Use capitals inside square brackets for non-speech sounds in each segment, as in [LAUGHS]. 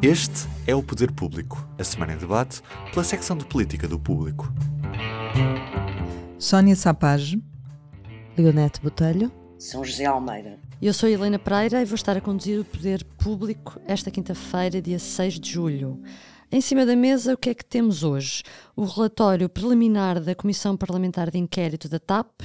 Este é o Poder Público, a semana em debate pela secção de política do Público. Sónia Sapage, Leonete Botelho, São José Almeida. Eu sou Helena Pereira e vou estar a conduzir o Poder Público esta quinta-feira, dia 6 de julho. Em cima da mesa, o que é que temos hoje? O relatório preliminar da Comissão Parlamentar de Inquérito da TAP,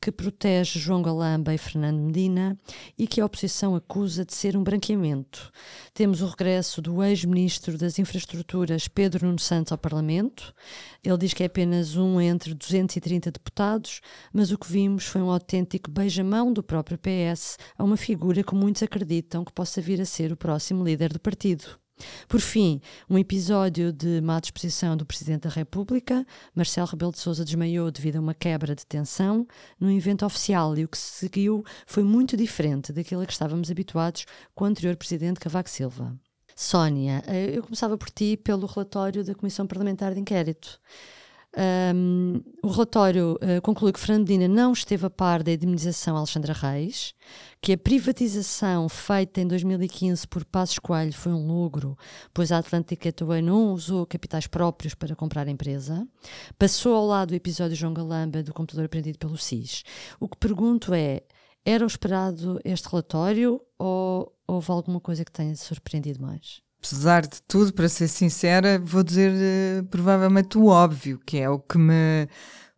que protege João Galamba e Fernando Medina e que a oposição acusa de ser um branqueamento. Temos o regresso do ex-ministro das Infraestruturas, Pedro Nuno Santos, ao Parlamento. Ele diz que é apenas um entre 230 deputados, mas o que vimos foi um autêntico beijamão do próprio PS a uma figura que muitos acreditam que possa vir a ser o próximo líder do partido. Por fim, um episódio de má disposição do Presidente da República. Marcelo Rebelo de Sousa desmaiou devido a uma quebra de tensão no evento oficial e o que se seguiu foi muito diferente daquilo a que estávamos habituados com o anterior Presidente Cavaco Silva. Sónia, eu começava por ti pelo relatório da Comissão Parlamentar de Inquérito. Um, o relatório uh, conclui que Fernando Medina não esteve a par da indemnização a Alexandra Reis, que a privatização feita em 2015 por Passos Coelho foi um logro, pois a Atlântica Gateway não usou capitais próprios para comprar a empresa. Passou ao lado o episódio João Galamba do computador apreendido pelo SIS. O que pergunto é, era o esperado este relatório ou houve alguma coisa que tenha surpreendido mais? Apesar de tudo, para ser sincera, vou dizer uh, provavelmente o óbvio, que é o que me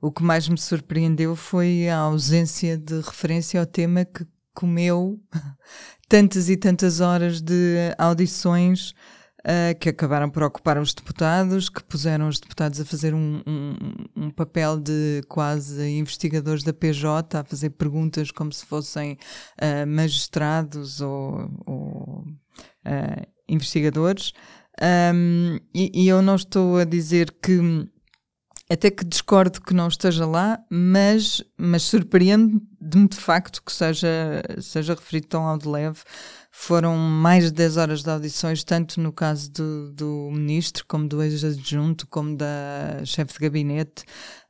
o que mais me surpreendeu foi a ausência de referência ao tema que comeu [LAUGHS] tantas e tantas horas de audições uh, que acabaram por ocupar os deputados, que puseram os deputados a fazer um, um, um, papel de quase investigadores da PJ, a fazer perguntas como se fossem uh, magistrados ou, ou investigadores, um, e, e, eu não estou a dizer que até que discordo que não esteja lá, mas, mas surpreende-me de facto que seja, seja referido tão ao de leve. Foram mais de 10 horas de audições, tanto no caso do, do ministro, como do ex-adjunto, como da chefe de gabinete.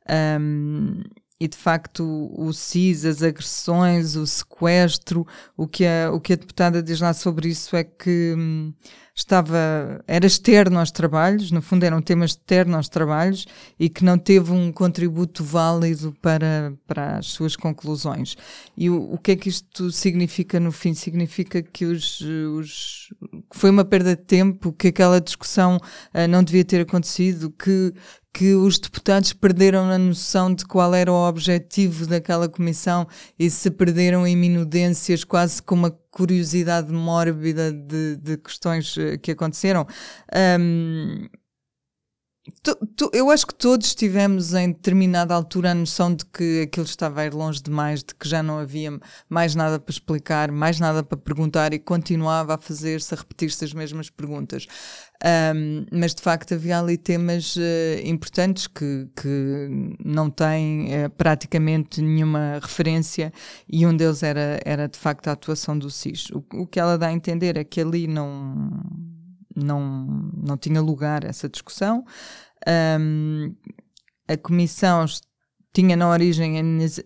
Um, e de facto o CIS, as agressões, o sequestro, o que a, o que a deputada diz lá sobre isso é que hum, estava, era externo aos trabalhos, no fundo era um tema externo aos trabalhos e que não teve um contributo válido para, para as suas conclusões. E o, o que é que isto significa no fim? Significa que os, os foi uma perda de tempo, que aquela discussão uh, não devia ter acontecido, que que os deputados perderam a noção de qual era o objetivo daquela comissão e se perderam em minudências, quase com uma curiosidade mórbida de, de questões eh, que aconteceram. Um, Tu, tu, eu acho que todos tivemos em determinada altura a noção de que aquilo estava a ir longe demais, de que já não havia mais nada para explicar, mais nada para perguntar e continuava a fazer-se, a repetir-se as mesmas perguntas. Um, mas de facto havia ali temas uh, importantes que, que não têm uh, praticamente nenhuma referência e um deles era, era de facto a atuação do SIS. O, o que ela dá a entender é que ali não não, não tinha lugar essa discussão. Um, a comissão tinha na origem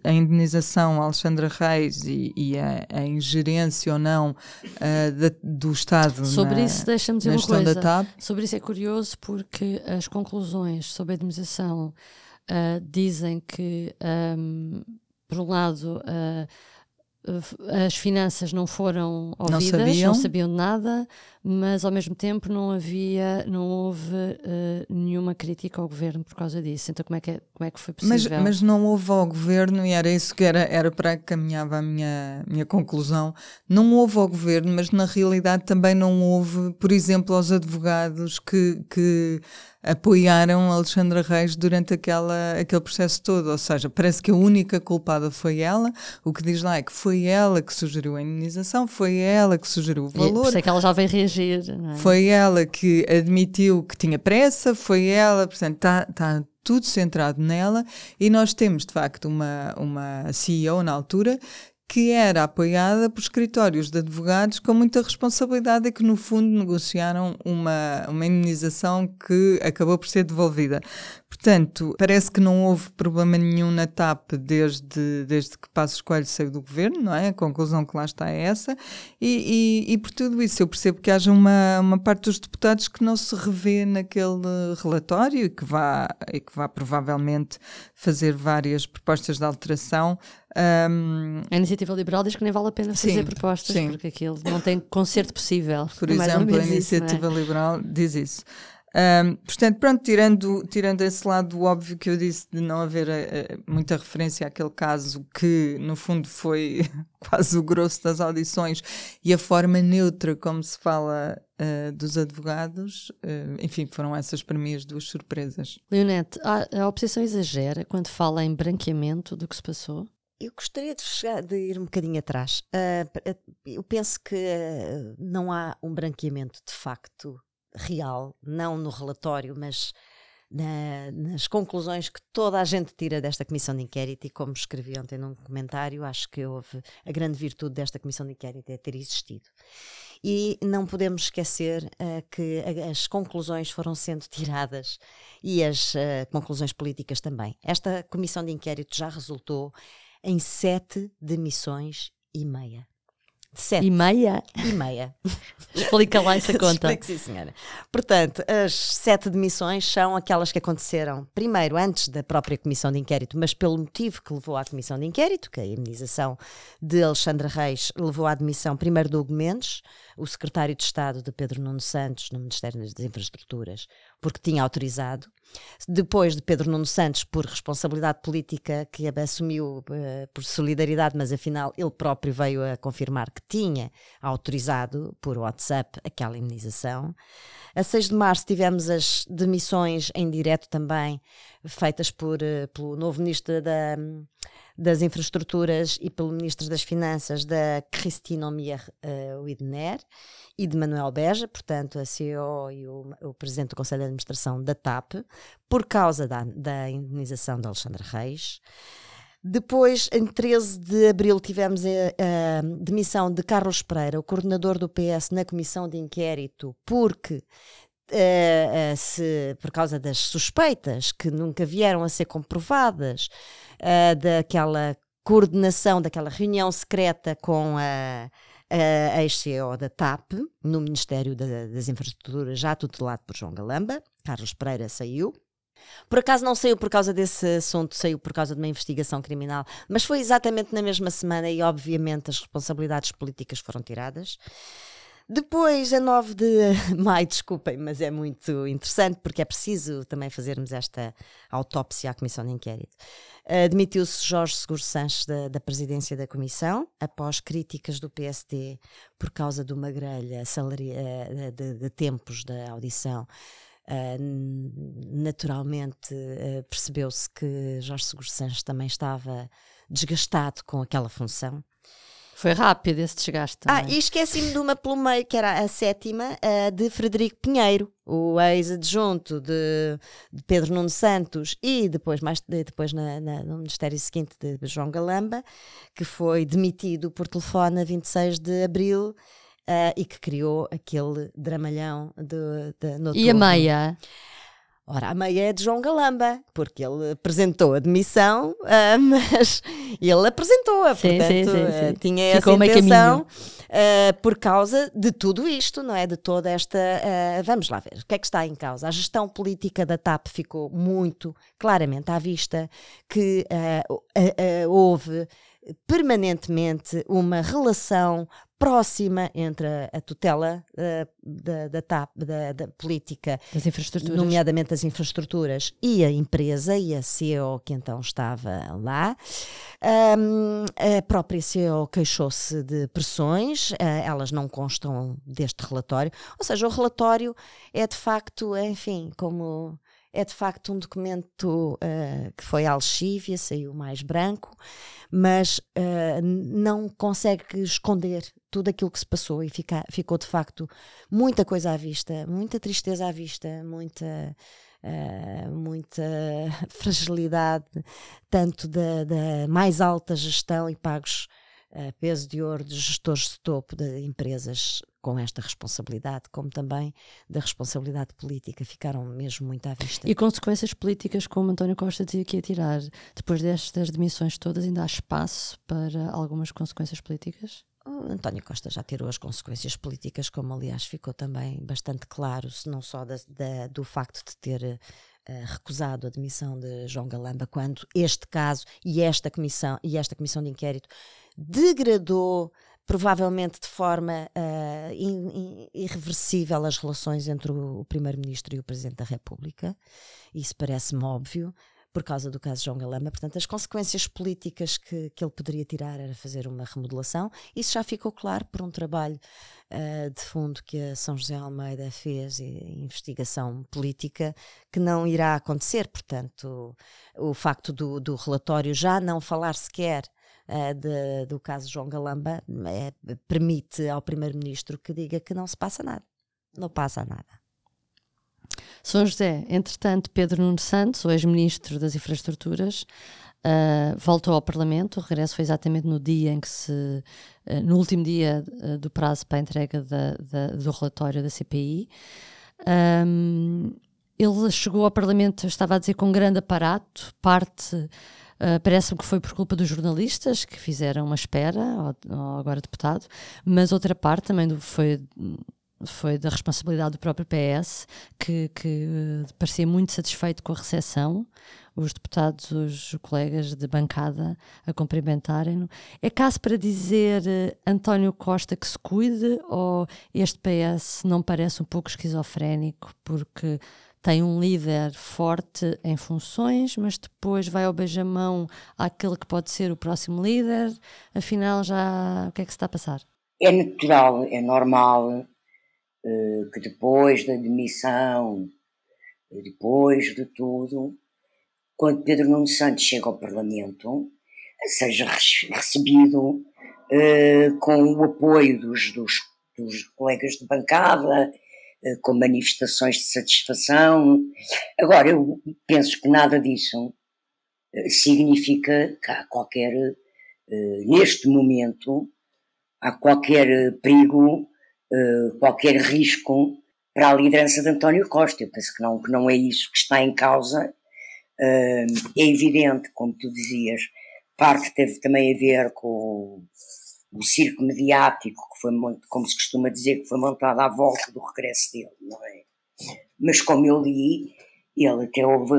a indenização a Alexandra Reis e, e a, a, ingerência ou não uh, da, do Estado sobre na, isso deixa-me dizer uma coisa sobre isso é curioso porque as conclusões sobre a indenização uh, dizem que um, por um lado uh, as finanças não foram ouvidas, não sabiam. não sabiam nada, mas ao mesmo tempo não havia, não houve uh, nenhuma crítica ao governo por causa disso. Então como é que, é, como é que foi possível? Mas, mas não houve ao governo, e era isso que era, era para que caminhava a minha, minha conclusão, não houve ao governo, mas na realidade também não houve, por exemplo, aos advogados que, que apoiaram Alexandra Reis durante aquela, aquele processo todo. Ou seja, parece que a única culpada foi ela. O que diz lá é que foi ela que sugeriu a indenização, foi ela que sugeriu o valor. E por isso é que ela já veio reagir. É? Foi ela que admitiu que tinha pressa, foi ela, portanto, está tá tudo centrado nela. E nós temos, de facto, uma, uma CEO na altura que era apoiada por escritórios de advogados com muita responsabilidade e que, no fundo, negociaram uma, uma indenização que acabou por ser devolvida. Portanto, parece que não houve problema nenhum na TAP desde, desde que Passos Coelho saiu do governo, não é? A conclusão que lá está é essa. E, e, e por tudo isso, eu percebo que haja uma, uma parte dos deputados que não se revê naquele relatório e que vá, e que vá provavelmente fazer várias propostas de alteração. Um, a iniciativa liberal diz que nem vale a pena fazer Sim, propostas sim. porque aquilo não tem conserto possível. Por É exemplo, a menos isso, não é? iniciativa liberal diz isso. Ahm, portanto, pronto, tirando, tirando esse lado óbvio que eu disse de não haver eh, muita referência àquele caso que, no fundo, foi [LAUGHS] quase o grosso das audições e a forma neutra como se fala eh, dos advogados, eh, enfim, foram essas para mim as duas surpresas. Leonete, a, a oposição exagera quando fala em branqueamento do que se passou? Eu gostaria de, chegar- de ir um bocadinho atrás. Ah, eu penso que ah, não há um branqueamento de facto real, não no relatório, mas na- nas conclusões que toda a gente tira desta comissão de inquérito. E como escrevi ontem num comentário, acho que houve a grande virtude desta comissão de inquérito é ter existido. E não podemos esquecer ah, que as conclusões foram sendo tiradas e as conclusões políticas também. Esta comissão de inquérito já resultou em sete demissões e meia. Sete E meia? e meia. [LAUGHS] Explica lá essa [LAUGHS] conta. Explico, sim, senhora. Portanto, as sete demissões são aquelas que aconteceram primeiro antes da própria comissão de inquérito, mas pelo motivo que levou à comissão de inquérito, que a imunização de Alexandre Reis levou à demissão primeiro do Hugo Mendes, o secretário de Estado de Pedro Nuno Santos no Ministério das Infraestruturas, porque tinha autorizado. Depois de Pedro Nuno Santos, por responsabilidade política que assumiu eh, por solidariedade, mas afinal ele próprio veio a confirmar que tinha autorizado por WhatsApp aquela imunização. A 6 de março tivemos as demissões em direto também, feitas por, eh, pelo novo Ministro da, das Infraestruturas e pelo Ministro das Finanças, da Christine Omier uh, Widner e de Manuel Beja, portanto, a CEO e o, o Presidente do Conselho de Administração da TAP, por causa da, da indenização de Alexandre Reis. Depois, em 13 de abril, tivemos a, a demissão de Carlos Pereira, o coordenador do PS na comissão de inquérito, porque eh, eh, se, por causa das suspeitas que nunca vieram a ser comprovadas, eh, daquela coordenação, daquela reunião secreta com a, a ex-CEO da TAP, no Ministério da- das Infraestruturas, já tutelado por João Galamba. Carlos Pereira saiu. Por acaso não saiu por causa desse assunto, saiu por causa de uma investigação criminal, mas foi exatamente na mesma semana e, obviamente, as responsabilidades políticas foram tiradas. Depois, a 9 de [LAUGHS] maio, desculpem, mas é muito interessante porque é preciso também fazermos esta autópsia à Comissão de Inquérito. Admitiu-se Jorge Seguro Sanches da, da presidência da Comissão, após críticas do PSD por causa de uma grelha eh, de, de tempos da audição. Uh, naturalmente uh, percebeu-se que Jorge Seguro Sanches também estava desgastado com aquela função. Foi rápido esse desgaste. Ah, também. e esqueci-me de uma pelo meio, que era a sétima, de Frederico Pinheiro, o ex-adjunto de, de Pedro Nuno Santos e depois, mais, depois na- na- no Ministério seguinte de João Galamba, que foi demitido por telefone a 26 de abril ah, e que criou aquele dramalhão de, de, no E a meia? Ora, a meia é de João Galamba, porque ele apresentou a demissão, ah, [LAUGHS] mas ele apresentou-a, Sim, portanto, sim, sim, ah, sim. tinha Ficou essa intenção ah, por causa de tudo isto, não é? De toda esta. vamos lá ver, o que é que está em causa? A gestão política da TAP ficou muito claramente à vista que houve permanentemente uma relação próxima entre a, a tutela ah, da, da TAP, da, da política Das infraestruturas. nomeadamente as infraestruturas e a empresa e a CEO que então estava lá. Ahm, a própria CEO queixou-se de pressões, ah, elas não constam deste relatório, ou seja, o relatório é de facto, enfim, como é de facto um documento ah, que foi à saiu mais branco, mas ah, não consegue esconder tudo aquilo que se passou e fica- ficou de facto muita coisa à vista, muita tristeza à vista, muita, ah, muita [LAUGHS] fragilidade, tanto da, da mais alta gestão e pagos uh, peso de ouro de gestores de topo de empresas com esta responsabilidade, como também da responsabilidade política, ficaram mesmo muito à vista. E consequências políticas, como António Costa dizia que tirar, depois destas demissões todas, ainda há espaço para algumas consequências políticas? O António Costa já tirou as consequências políticas, como aliás ficou também bastante claro, se não só da, da, do facto de ter uh, recusado a demissão de João Galamba, quando este caso e esta comissão e esta comissão de inquérito degradou provavelmente de forma uh, in, in, irreversível as relações entre o, o Primeiro-Ministro e o Presidente da República. Isso parece-me óbvio por causa do caso João Galamba. Portanto, as consequências políticas que, que ele poderia tirar era fazer uma remodelação. Isso já ficou claro por um trabalho uh, de fundo que a São José Almeida fez, e investigação política, que não irá acontecer. Portanto, o, o facto do, do relatório já não falar sequer Uh, de, do caso João Galamba é, permite ao Primeiro-Ministro que diga que não se passa nada. Não passa nada. São José, entretanto, Pedro Nuno Santos, o ex-ministro das Infraestruturas, uh, voltou ao Parlamento. O regresso foi exatamente no dia em que se. Uh, no último dia uh, do prazo para a entrega da, da, do relatório da CPI. Um, ele chegou ao Parlamento, estava a dizer, com grande aparato, parte. Uh, Parece-me que foi por culpa dos jornalistas que fizeram uma espera, ou agora deputado, mas outra parte também foi foi da responsabilidade do próprio PS, que, que uh, parecia muito satisfeito com a recepção, os deputados, os colegas de bancada a cumprimentarem-no. É caso para dizer uh, António Costa que se cuide ou este PS não parece um pouco esquizofrénico porque tem um líder forte em funções, mas depois vai ao beijamão àquele que pode ser o próximo líder. Afinal, já o que é que se está a passar? É natural, é normal eh, que depois da demissão, depois de tudo, quando Pedro Nuno Santos chega ao Parlamento, seja recebido uh, com o apoio dos, dos, dos, colegas de bancada, uh, com manifestações de satisfação. Agora, eu penso que nada disso significa que há qualquer, neste momento, há qualquer perigo eh, qualquer risco para a liderança de António Costa. Eu penso que não, que não é isso que está em causa. Uh, é evidente, como tu dizias, parte teve também a ver com o, o circo mediático, que foi, como se costuma dizer, que foi montado à volta do regresso dele, não é? Mas como eu li, ele até houve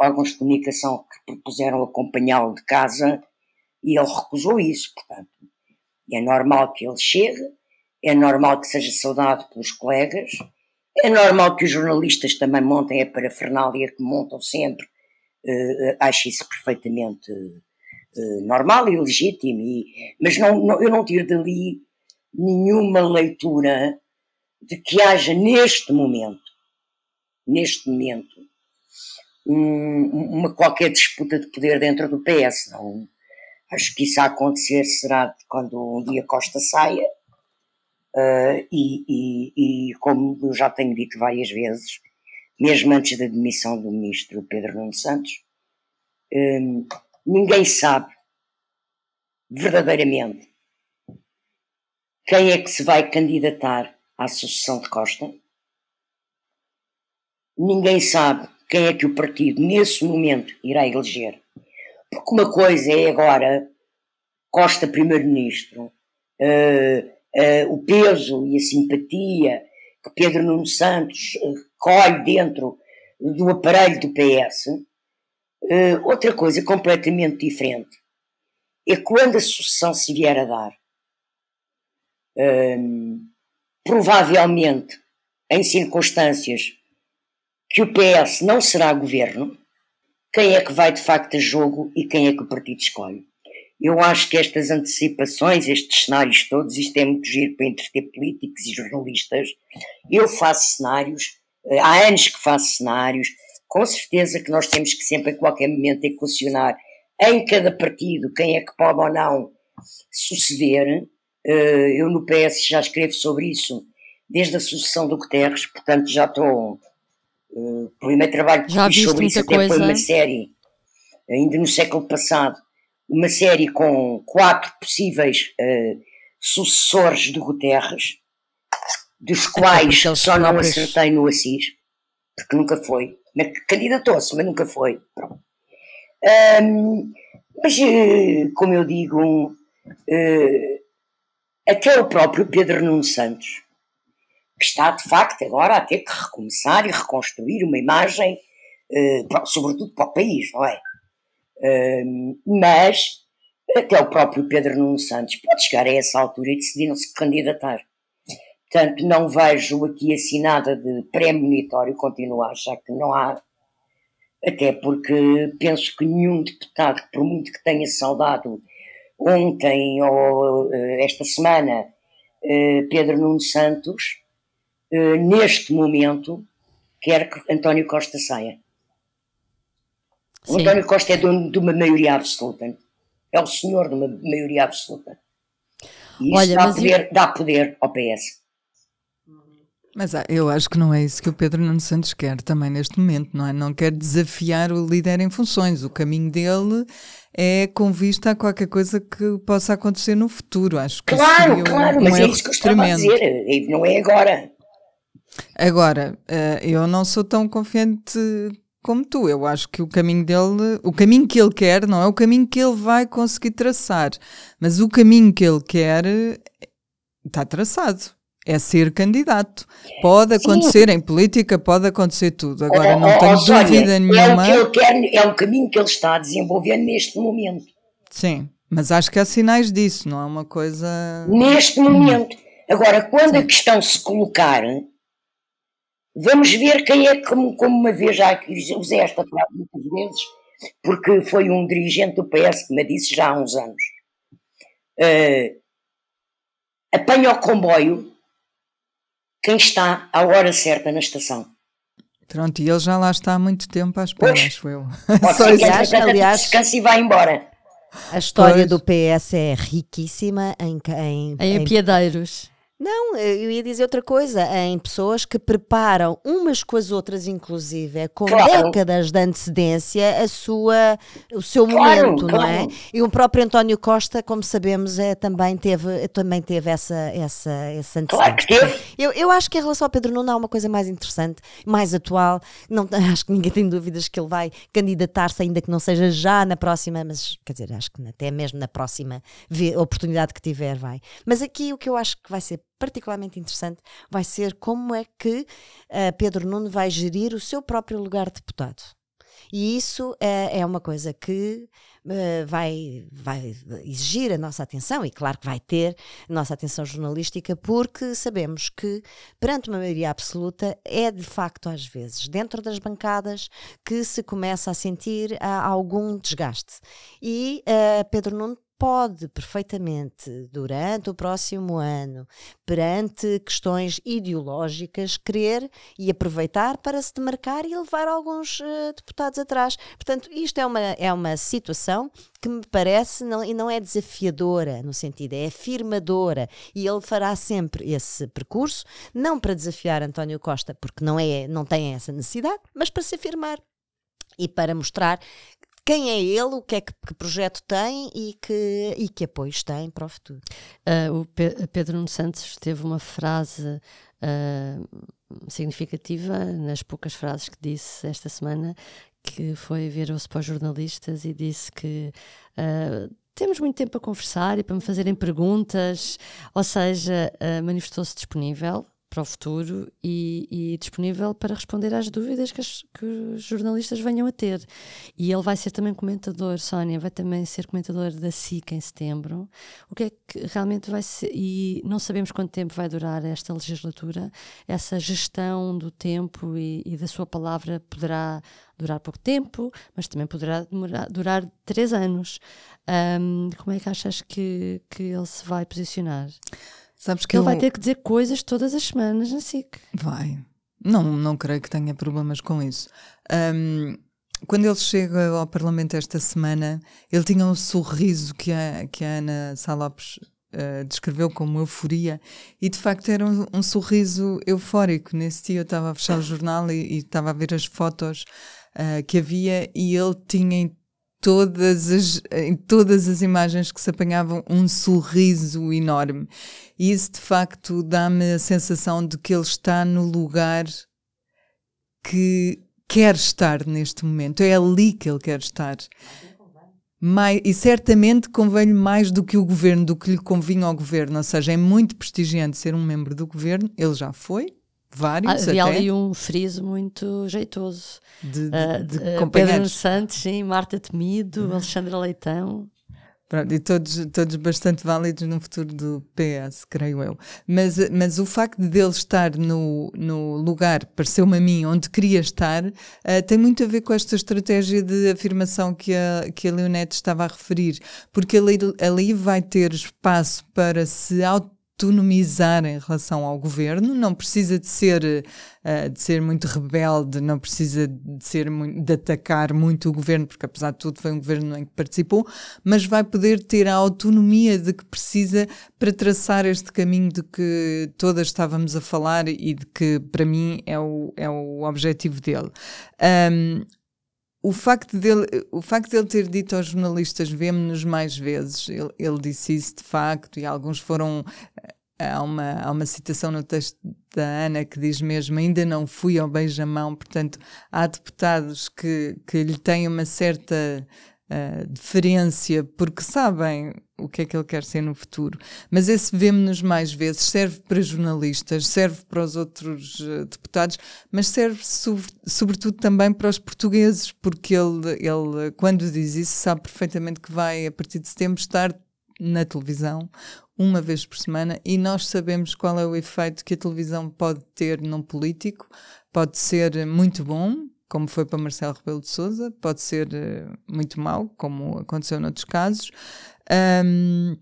órgãos de comunicação que propuseram acompanhá-lo de casa e ele recusou isso, portanto. É normal que ele chegue, é normal que seja saudado pelos colegas, é normal que os jornalistas também montem a parafernália que montam sempre, uh, acho isso perfeitamente uh, normal e legítimo, e, mas não, não, eu não tiro dali nenhuma leitura de que haja neste momento, neste momento, um, uma qualquer disputa de poder dentro do PS. Não, acho que isso a acontecer será quando um dia Costa saia, Uh, e, e, e, como eu já tenho dito várias vezes, mesmo antes da demissão do ministro Pedro Nuno Santos, um, ninguém sabe verdadeiramente quem é que se vai candidatar à sucessão de Costa. Ninguém sabe quem é que o partido, nesse momento, irá eleger. Porque uma coisa é agora Costa Primeiro-Ministro, uh, uh, o peso e a simpatia que Pedro Nuno Santos uh, colhe dentro do aparelho do PS. Uh, eh, outra coisa completamente diferente é quando a sucessão se vier a dar, ehm, provavelmente em circunstâncias que o PS não será governo, quem é que vai de facto a jogo e quem é que o partido escolhe. Eu acho que estas antecipações, estes cenários todos, isto é muito giro para entreter políticos e jornalistas. Eu faço cenários, eh, há anos que faço cenários, com certeza que nós temos que sempre, em qualquer momento, equacionar em cada partido quem é que pode ou não suceder. Eh, eu no PS já escrevo sobre isso desde a sucessão do Guterres, portanto já estou. Eh, o primeiro trabalho que já fiz sobre isso até coisa. foi uma série, ainda no século passado uma série com quatro possíveis uh, sucessores de Guterres, dos quais só não acertei no Assis, porque nunca foi. Candidatou-se, mas nunca foi. Um, mas, uh, como eu digo, uh, até o próprio Pedro Nuno Santos, que está de facto agora a ter que recomeçar e reconstruir uma imagem, sobretudo para o país, não é? Mas até o próprio Pedro Nuno Santos pode chegar a essa altura e decidir não se candidatar. Portanto, não vejo aqui assinada de pré-monitório, continuo a achar que não há, até porque penso que nenhum deputado, por muito que tenha saudado ontem ou eh, esta semana eh, Pedro Nuno Santos, eh, neste momento, quer que António Costa saia. O António Costa é dono de uma maioria absoluta. É o senhor de uma maioria absoluta. E isso Olha, dá, poder, eu... dá poder ao PS. Mas ah, eu acho que não é isso que o Pedro Nuno Santos quer também neste momento, não é? Não quer desafiar o líder em funções. O caminho dele é com vista a qualquer coisa que possa acontecer no futuro. Acho que claro, claro, um mas é isso que eu estava a dizer, não é agora. Agora, eh, eu não sou tão confiante como tu. Eu acho que o caminho dele, o caminho que ele quer, não é o caminho que ele vai conseguir traçar, mas o caminho que ele quer está traçado é ser candidato. Pode acontecer Sim. em política, pode acontecer tudo. Agora, oh, não oh, tenho dúvida nenhuma. É o, que ele quer, é o caminho que ele está a desenvolver neste momento. Sim, mas acho que há sinais disso, não é uma coisa. Neste momento. Agora, quando Sim. a questão se colocar, vamos ver quem é, como, como uma vez já usei esta frase muitas vezes, porque foi um dirigente do PS que me disse já há uns anos. Uh, apanha o comboio quem está à hora certa na estação. Pronto, e ele já lá está há muito tempo à espera, pois, acho eu. [LAUGHS] Só aliás, aliás, descansa e vai embora. A história pois. do PS é riquíssima em, em, em, em piadeiros. Não, eu ia dizer outra coisa, em pessoas que preparam umas com as outras, inclusive, é com claro. décadas de antecedência, a sua, o seu claro, momento, claro. não é? E o próprio António Costa, como sabemos, é, também teve, também teve essa, essa, esse antecedente. Claro que teve. Eu, eu acho que em relação ao Pedro Nuno há uma coisa mais interessante, mais atual, não, [LAUGHS] acho que ninguém tem dúvidas que ele vai candidatar-se, ainda que não seja já na próxima, mas quer dizer, acho que até mesmo na próxima oportunidade que tiver vai. Mas aqui o que eu acho que vai ser particularmente interessante vai ser como é que uh, Pedro Nuno vai gerir o seu próprio lugar de deputado. E isso é, é uma coisa que uh, vai, vai exigir a nossa atenção, e claro que vai ter a nossa atenção jornalística, porque sabemos que, perante uma maioria absoluta, é de facto, às vezes, dentro das bancadas, que se começa a sentir uh, algum desgaste. E uh, Pedro Nuno pode perfeitamente, durante o próximo ano, perante questões ideológicas, querer e aproveitar para se demarcar e levar alguns uh, deputados atrás. Portanto, isto é uma, é uma situação que me parece não, e não é desafiadora no sentido, é afirmadora e ele fará sempre esse percurso, não para desafiar António Costa, porque não, é, não tem essa necessidade, mas para se afirmar e para mostrar quem é ele, o que é que, que, projeto tem e que, e que apoios tem para o futuro. Uh, o Pe Pedro Nuno Santos teve uma frase uh, significativa nas poucas frases que disse esta semana, que foi virou-se para os jornalistas e disse que uh, temos muito tempo a conversar e para me fazerem perguntas, ou seja, manifestou-se disponível para o futuro e, e, disponível para responder às dúvidas que, as, que, os jornalistas venham a ter. E ele vai ser também comentador, Sónia, vai também ser comentador da SIC em setembro. O que é que realmente vai ser, e não sabemos quanto tempo vai durar esta legislatura, essa gestão do tempo e, e da sua palavra poderá durar pouco tempo, mas também poderá demorar, durar três anos. Um, como é que achas que, que ele se vai posicionar? Sabes que ele eu... vai ter que dizer coisas todas as semanas na SIC. Vai. Não, não creio que tenha problemas com isso. Um, quando ele chega ao Parlamento esta semana, ele tinha um sorriso que a, que a Ana Salopes uh, descreveu como euforia e de facto era um, um, sorriso eufórico. Nesse dia eu estava a fechar o jornal e, estava a ver as fotos uh, que havia e ele tinha todas as, em todas as imagens que se apanhavam um sorriso enorme. E isso de facto dá-me a sensação de que ele está no lugar que quer estar neste momento. É ali que ele quer estar. Mais, e certamente convém-lhe mais do que o governo, do que lhe convinha ao governo. Ou seja, é muito prestigiante ser um membro do governo. Ele já foi, vários. Ah, havia até, ali um friso muito jeitoso. de, de, Uh, de uh, Pedro. Santos, sim, Marta Temido, Alexandra Leitão. Pronto, e todos, todos bastante válidos no futuro do PS, creio eu. Mas, mas o facto de ele estar no, no lugar, pareceu-me a mim, onde queria estar, eh, tem muito a ver com esta estratégia de afirmação que a, que a Leonete estava a referir, porque ali, ali vai ter espaço para se autonomizar em relação ao governo, não precisa de ser, eh, de ser muito rebelde, não precisa de, ser muito, de atacar muito o governo, porque apesar de tudo foi um governo em que participou, mas vai poder ter a autonomia de que precisa para traçar este caminho de que todas estávamos a falar e de que para mim é o, é o objetivo dele. Um, o facto, dele, o facto dele ter dito aos jornalistas vemo-nos mais vezes, ele, ele disse isso de facto e alguns foram há uma, há uma citação no texto da Ana que diz mesmo ainda não fui ao beijamão, portanto há deputados que, que lhe têm uma certa deferência porque sabem o que é que ele quer ser no futuro. Mas esse vemo-nos mais vezes serve para jornalistas, serve para os outros uh, deputados, mas serve so sobretudo também para os portugueses, porque ele, ele, quando diz isso, sabe perfeitamente que vai, a partir de setembro, estar na televisão uma vez por semana e nós sabemos qual é o efeito que a televisão pode ter num político. Pode ser muito bom, como foi para Marcelo Rebelo de Sousa, pode ser uh, muito mau, como aconteceu noutros casos. Um,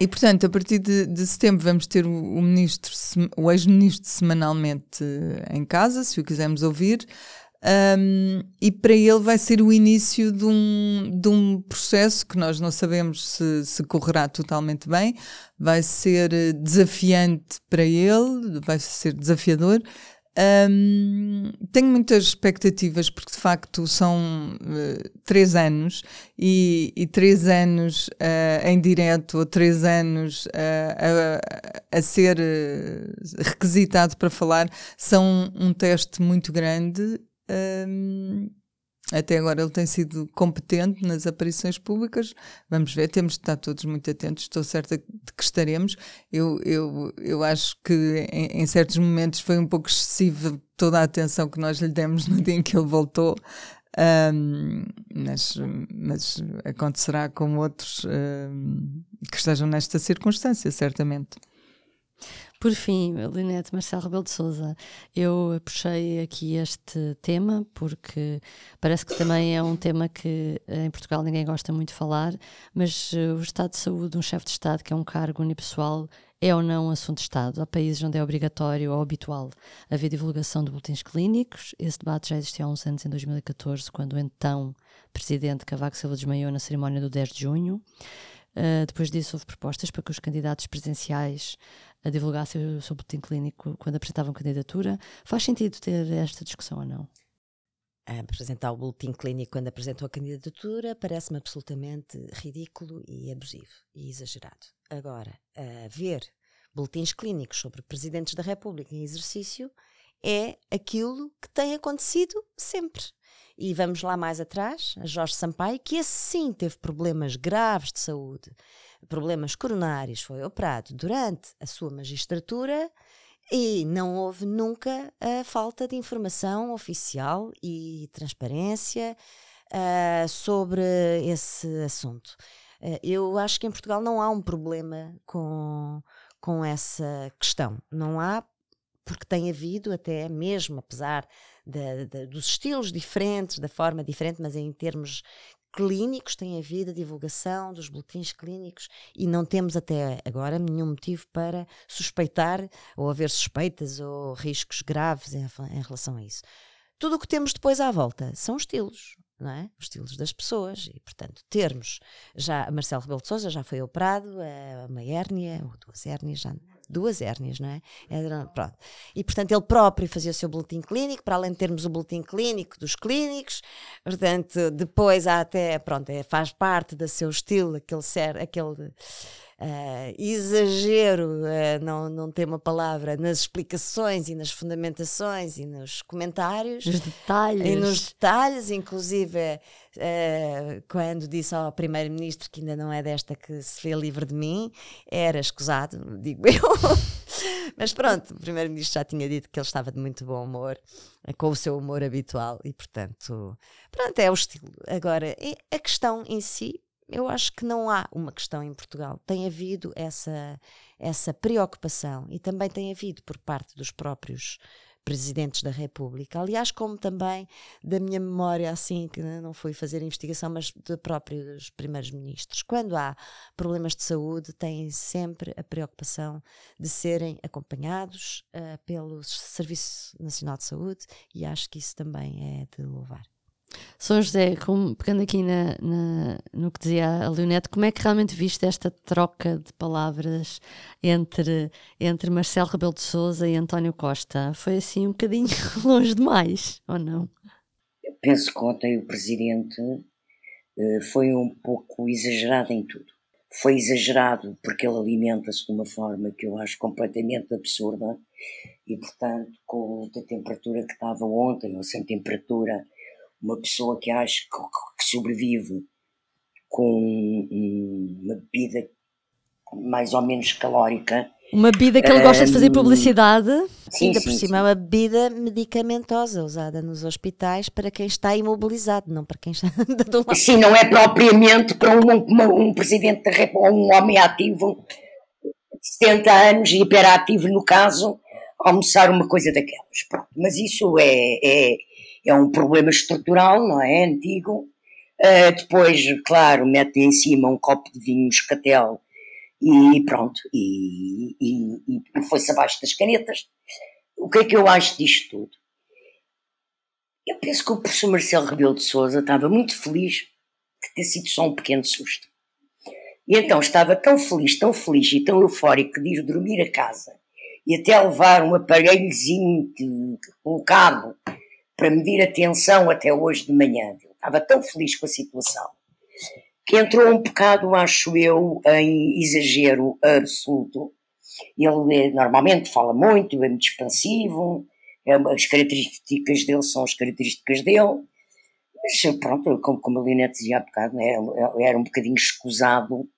e, portanto, a partir de, de setembro vamos ter o, o ministro, o ex-ministro semanalmente em casa, se o quisermos ouvir. Um, e para ele vai ser o início de um, de um processo que nós não sabemos se, se correrá totalmente bem, vai ser desafiante para ele, vai ser desafiador. Um, tenho muitas expectativas porque de facto são uh, três anos e, e três anos uh, em direto ou três anos uh, a, a, ser requisitado para falar são um teste muito grande. Um, até agora ele tem sido competente nas aparições públicas. Vamos ver, temos de estar todos muito atentos. Estou certa de que estaremos. Eu, eu, eu acho que em, em certos momentos foi um pouco excessiva toda a atenção que nós lhe demos no dia em que ele voltou. Um, mas, mas acontecerá com outros um, que estejam nesta circunstância, certamente. Por fim, Linete Marcelo Rebelo de Souza, eu puxei aqui este tema porque parece que também é um tema que em Portugal ninguém gosta muito de falar, mas uh, o estado de saúde de um chefe de Estado, que é um cargo unipessoal, é ou não um assunto de Estado? Há países onde é obrigatório ou habitual haver divulgação de boletins clínicos. Esse debate já existiu há uns anos, em 2014, quando o então presidente Cavaco Silva desmaiou na cerimónia do 10 de junho. Uh, depois disso, houve propostas para que os candidatos presidenciais a divulgassem o seu boletim clínico quando apresentavam candidatura. Faz sentido ter esta discussão ou não? apresentar o boletim clínico quando apresentou a candidatura parece-me absolutamente ridículo e abusivo e exagerado. Agora, ver boletins clínicos sobre presidentes da República em exercício é aquilo que tem acontecido sempre. E vamos lá mais atrás, a Jorge Sampaio, que esse sim teve problemas graves de saúde, problemas coronários, foi operado durante a sua magistratura e não houve nunca a falta de informação oficial e transparência uh, sobre esse assunto. Uh, eu acho que em Portugal não há um problema com, com essa questão. Não há, porque tem havido até mesmo, apesar de, de, dos estilos diferentes, da forma diferente, mas em termos clínicos tem havido a divulgação dos boletins clínicos e não temos até agora nenhum motivo para suspeitar ou haver suspeitas ou riscos graves em, em relação a isso. Tudo o que temos depois à volta são estilos. Não é? Os estilos das pessoas e, portanto, termos já Marcelo Rebelo de Sousa já foi operado, uma hérnia, ou duas hérnias, já, duas hérnias, não é? Era, pronto. E, portanto, ele próprio fazia o seu boletim clínico, para além de termos o boletim clínico dos clínicos, portanto, depois há até, pronto, é, faz parte do seu estilo, aquele ser, aquele uh, exagero, uh, não, não tem uma palavra, nas explicações e nas fundamentações e nos comentários. Nos detalhes. E nos detalhes, inclusive uh, quando disse ao Primeiro-Ministro que ainda não é desta que se vê livre de mim, era escusado, [LAUGHS] digo eu. Mas pronto, o Primeiro-Ministro já tinha dito que ele estava de muito bom humor, com o seu humor habitual, e portanto, pronto, é o estilo. Agora, a questão em si, eu acho que não há uma questão em Portugal. Tem havido essa, essa preocupação e também tem havido por parte dos próprios presidentes da República. Aliás, como também da minha memória, assim, que não fui fazer investigação, mas de próprios primeiros ministros. Quando há problemas de saúde, têm sempre a preocupação de serem acompanhados uh, pelo Serviço Nacional de Saúde e acho que isso também é de louvar. São José, como, pegando aqui na, na, no que dizia a Leonete, como é que realmente viste esta troca de palavras entre, entre Marcelo Rebelo de Souza e António Costa? Foi assim um bocadinho [LAUGHS] longe demais, ou não? Eu penso que ontem o Presidente uh, foi um pouco exagerado em tudo. Foi exagerado porque ele alimenta-se de uma forma que eu acho completamente absurda e, portanto, com a temperatura que estava ontem, ou sem temperatura, uma pessoa que acha que, que sobrevive com uma bebida mais ou menos calórica. Uma bebida que ele gosta de fazer publicidade. Sim, Ainda sim, por cima, é uma bebida medicamentosa usada nos hospitais para quem está imobilizado, não para quem está [LAUGHS] do lado. Sim, não é propriamente para um, um, um presidente da República, um homem ativo de 70 anos e hiperativo no caso, almoçar uma coisa daquelas. Pronto. Mas isso é, é é um problema estrutural, não é? Antigo. Uh, depois, claro, mete em cima um copo de vinho escatel e pronto, e, e, e foi-se abaixo das canetas. O que é que eu acho disto tudo? Eu penso que o professor Marcelo Rebelo de Souza estava muito feliz de ter sido só um pequeno susto. E então estava tão feliz, tão feliz e tão eufórico de ir dormir a casa e até levar um aparelhozinho colocado para medir a tensão até hoje de manhã. Ele estava tão feliz com a situação que entrou um bocado, acho eu, em exagero absoluto. Ele eh, normalmente fala muito, é muito expansivo, é as características dele são as características dele, mas pronto, como, como a Leonete dizia há bocado, era, é, era um bocadinho escusado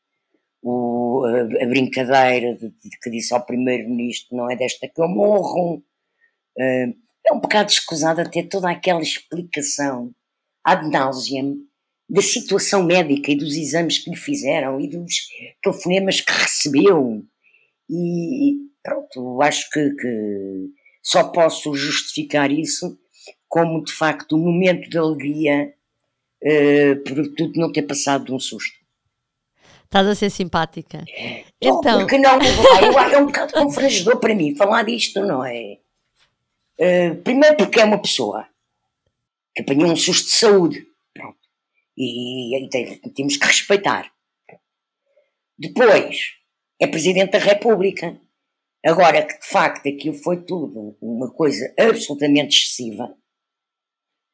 o, a, a, brincadeira de, de, que disse ao primeiro-ministro: não é desta que eu morro. Uh, é um bocado escusado ter toda aquela explicação ad nauseam da situação médica e dos exames que lhe fizeram e dos telefonemas que recebeu. E pronto, acho que, que só posso justificar isso como de facto um momento de alegria uh, por tudo não ter passado de um susto. Estás a ser simpática. Então... porque não, é um bocado confrangedor para mim falar disto, não é? Eh, primeiro porque é uma pessoa que apanhou um susto de saúde. Pronto. E, e tem, temos que respeitar. Depois, é Presidente da República. Agora que de facto aquilo foi tudo uma coisa absolutamente excessiva,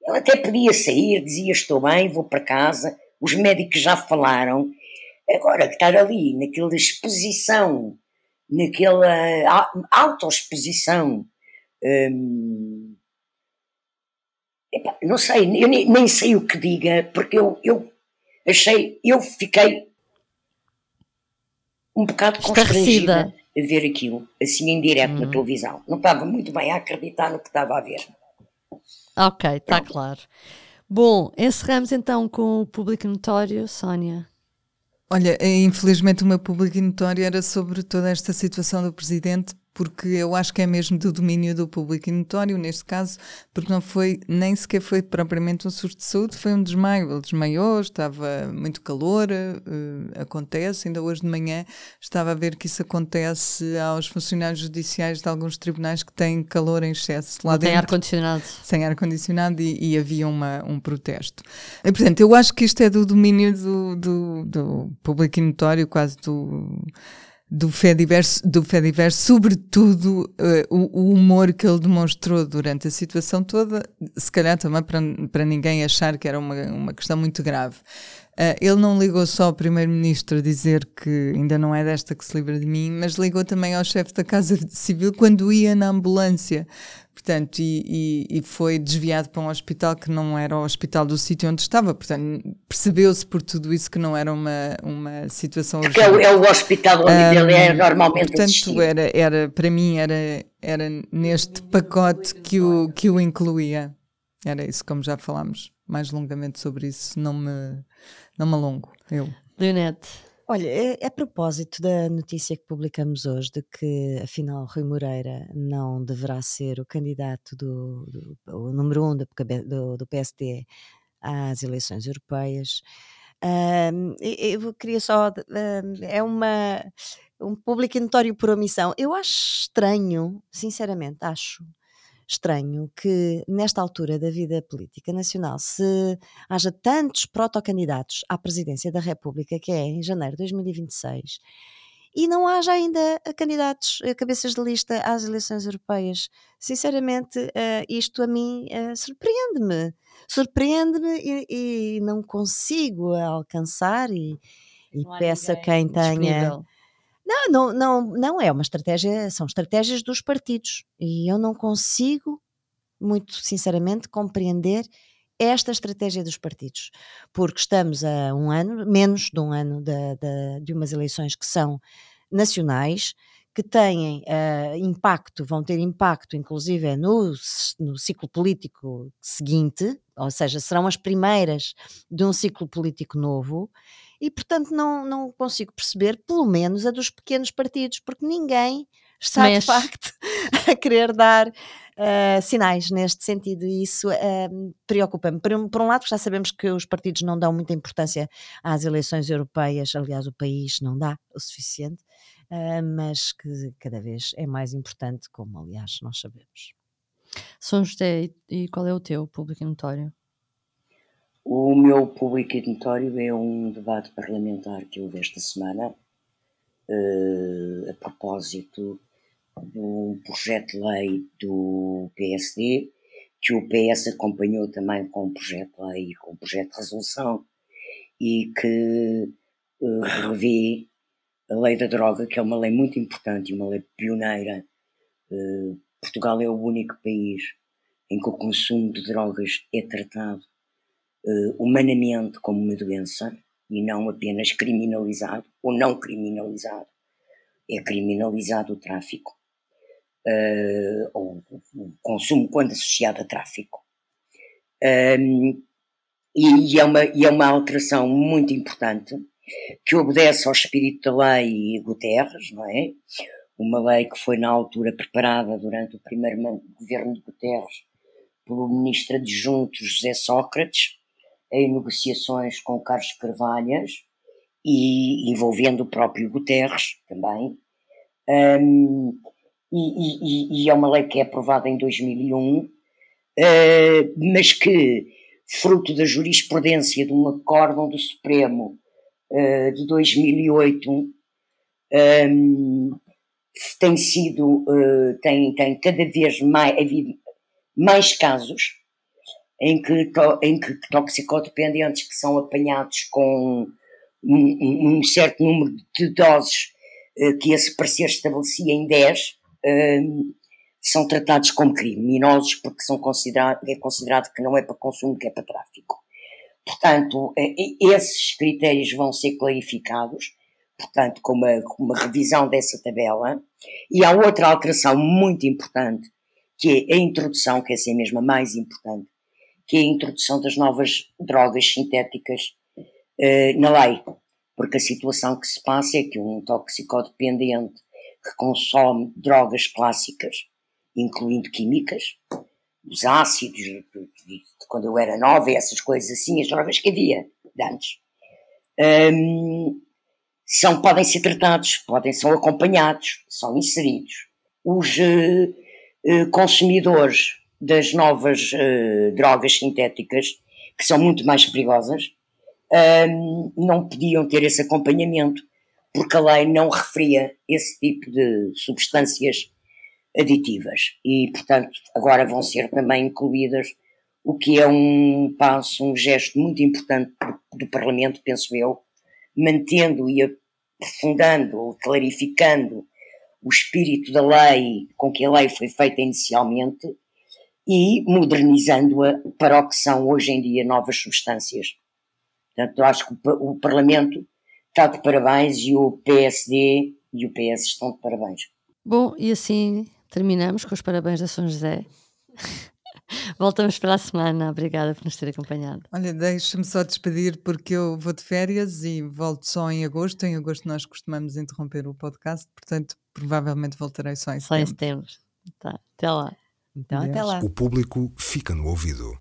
ele até podia sair, dizia estou bem, vou para casa, os médicos já falaram. Agora que estar ali naquela exposição, naquela autoexposição Hum, epa, não sei, eu nem, nem, sei o que diga, porque eu, eu achei, eu fiquei um bocado constrangida a ver aquilo, assim em direto hum. na televisão. Não estava muito bem a acreditar no que estava a ver. Ok, está claro. Bom, encerramos então com o público notório, Sónia. Olha, infelizmente o meu público notório era sobre toda esta situação do Presidente, porque eu acho que é mesmo do domínio do público e notório, neste caso, porque não foi, nem sequer foi propriamente um surto de saúde, foi um desmaio. Ele desmaiou, estava muito calor, uh, acontece. Ainda hoje de manhã estava a ver que isso acontece aos funcionários judiciais de alguns tribunais que têm calor em excesso lá dentro. Sem ar-condicionado. Sem ar-condicionado e, e, havia uma, um protesto. E, portanto, eu acho que isto é do domínio do, do, do público e notório, quase do do Fediverse, do Fediverse sobretudo uh, o, o, humor que ele demonstrou durante a situação toda, se calhar também para, para ninguém achar que era uma, uma questão muito grave. Uh, ele não ligou só ao Primeiro-Ministro a dizer que ainda não é desta que se livra de mim, mas ligou também ao chefe da Casa Civil quando ia na ambulância. Portanto, e, e, e, foi desviado para um hospital que não era o hospital do sítio onde estava. Portanto, percebeu-se por tudo isso que não era uma, uma situação Porque é o, é o hospital onde um, ele é normalmente Portanto, era, era, para mim, era, era neste pacote que o, que o incluía. Era isso, como já falámos mais longamente sobre isso, não me, não me alongo. Eu. Leonete. Olha, é, a propósito da notícia que publicamos hoje de que, afinal, Rui Moreira não deverá ser o candidato do, do o número um do, do, do PSD às eleições europeias, eu queria só. É uma, um público notório por omissão. Eu acho estranho, sinceramente, acho estranho que, nesta altura da vida política nacional, se haja tantos protocandidatos à presidência da República, que é em janeiro de 2026, e não haja ainda candidatos, cabeças de lista às eleições europeias. Sinceramente, uh, isto a mim surpreende-me. Surpreende-me e, e, não consigo alcançar e, e peço a quem tenha. Disponível não, não, não, não é uma estratégia, são estratégias dos partidos. E eu não consigo, muito sinceramente, compreender esta estratégia dos partidos, porque estamos a um ano, menos de um ano de, de, de umas eleições que são nacionais, que têm uh, impacto, vão ter impacto, inclusive, no, no ciclo político seguinte, ou seja, serão as primeiras de um ciclo político novo, e, portanto, não, não consigo perceber, pelo menos, a dos pequenos partidos, porque ninguém está, Mas... de facto, [LAUGHS] a querer dar uh, sinais neste sentido, e isso uh, preocupa-me. Por, um, por um lado, já sabemos que os partidos não dão muita importância às eleições europeias, aliás, o país não dá o suficiente, uh, mas que cada vez é mais importante, como, aliás, nós sabemos. São José, e qual é o teu público notório? O meu público notório é um debate parlamentar que houve esta semana uh, a propósito um projeto de lei do PSD que o PS acompanhou também com um projeto de lei e com um projeto de resolução e que uh, revê a lei da droga, que é uma lei muito importante e uma lei pioneira. Uh, Portugal é o único país em que o consumo de drogas é tratado humanamente como uma doença e não apenas criminalizado ou não criminalizado. É criminalizado o tráfico, uh, ou o consumo quando associado a tráfico. Um, e, e, é uma, e é uma alteração muito importante que obedece ao espírito da lei Guterres, não é? Uma lei que foi na altura preparada durante o primeiro governo de Guterres pelo ministro adjunto José Sócrates em negociações com Carlos Carvalhas e envolvendo o próprio Guterres também. Um, e, e, e, é uma lei que é aprovada em 2001, uh, eh, mas que, fruto da jurisprudência de um acórdão do Supremo uh, de 2008, um, tem sido, uh, tem, tem cada vez mais havido mais casos em que, em que toxicodependentes que são apanhados com um, um certo número de doses uh, que esse parecer estabelecia em 10 uh, eh, são tratados como criminosos porque são considerado, é considerado que não é para consumo, que é para tráfico. Portanto, uh, esses critérios vão ser clarificados, portanto, com uma, com uma revisão dessa tabela. E há outra alteração muito importante, que é a introdução, que é essa mesmo a mais importante, que é a introdução das novas drogas sintéticas uh, na lei. Porque a situação que se passa é que um toxicodependente que consome drogas clássicas, incluindo químicas, os ácidos, quando eu era nova, essas coisas assim, as drogas que havia de antes, um, são, podem ser tratados, podem ser acompanhados, são inseridos. Os uh, consumidores das novas uh, drogas sintéticas, que são muito mais perigosas, não podiam ter esse acompanhamento, porque a lei não referia esse tipo de substâncias aditivas. E, portanto, agora vão ser também incluídas, o que é um passo, um gesto muito importante do, do Parlamento, penso eu, mantendo e aprofundando, clarificando o espírito da lei com que a lei foi feita inicialmente e modernizando-a para o que são hoje em dia novas substâncias. Portanto, acho que o, o Parlamento está de parabéns e o PSD e o PS estão de parabéns. Bom, e assim terminamos com os parabéns da São José. [LAUGHS] Voltamos para a semana. Obrigada por nos ter acompanhado. Olha, deixa-me só despedir porque eu vou de férias e volto só em agosto. Em agosto nós costumamos interromper o podcast, portanto, provavelmente voltarei só em setembro. Só em setembro. Tá, até lá. Então, até lá. O público fica no ouvido.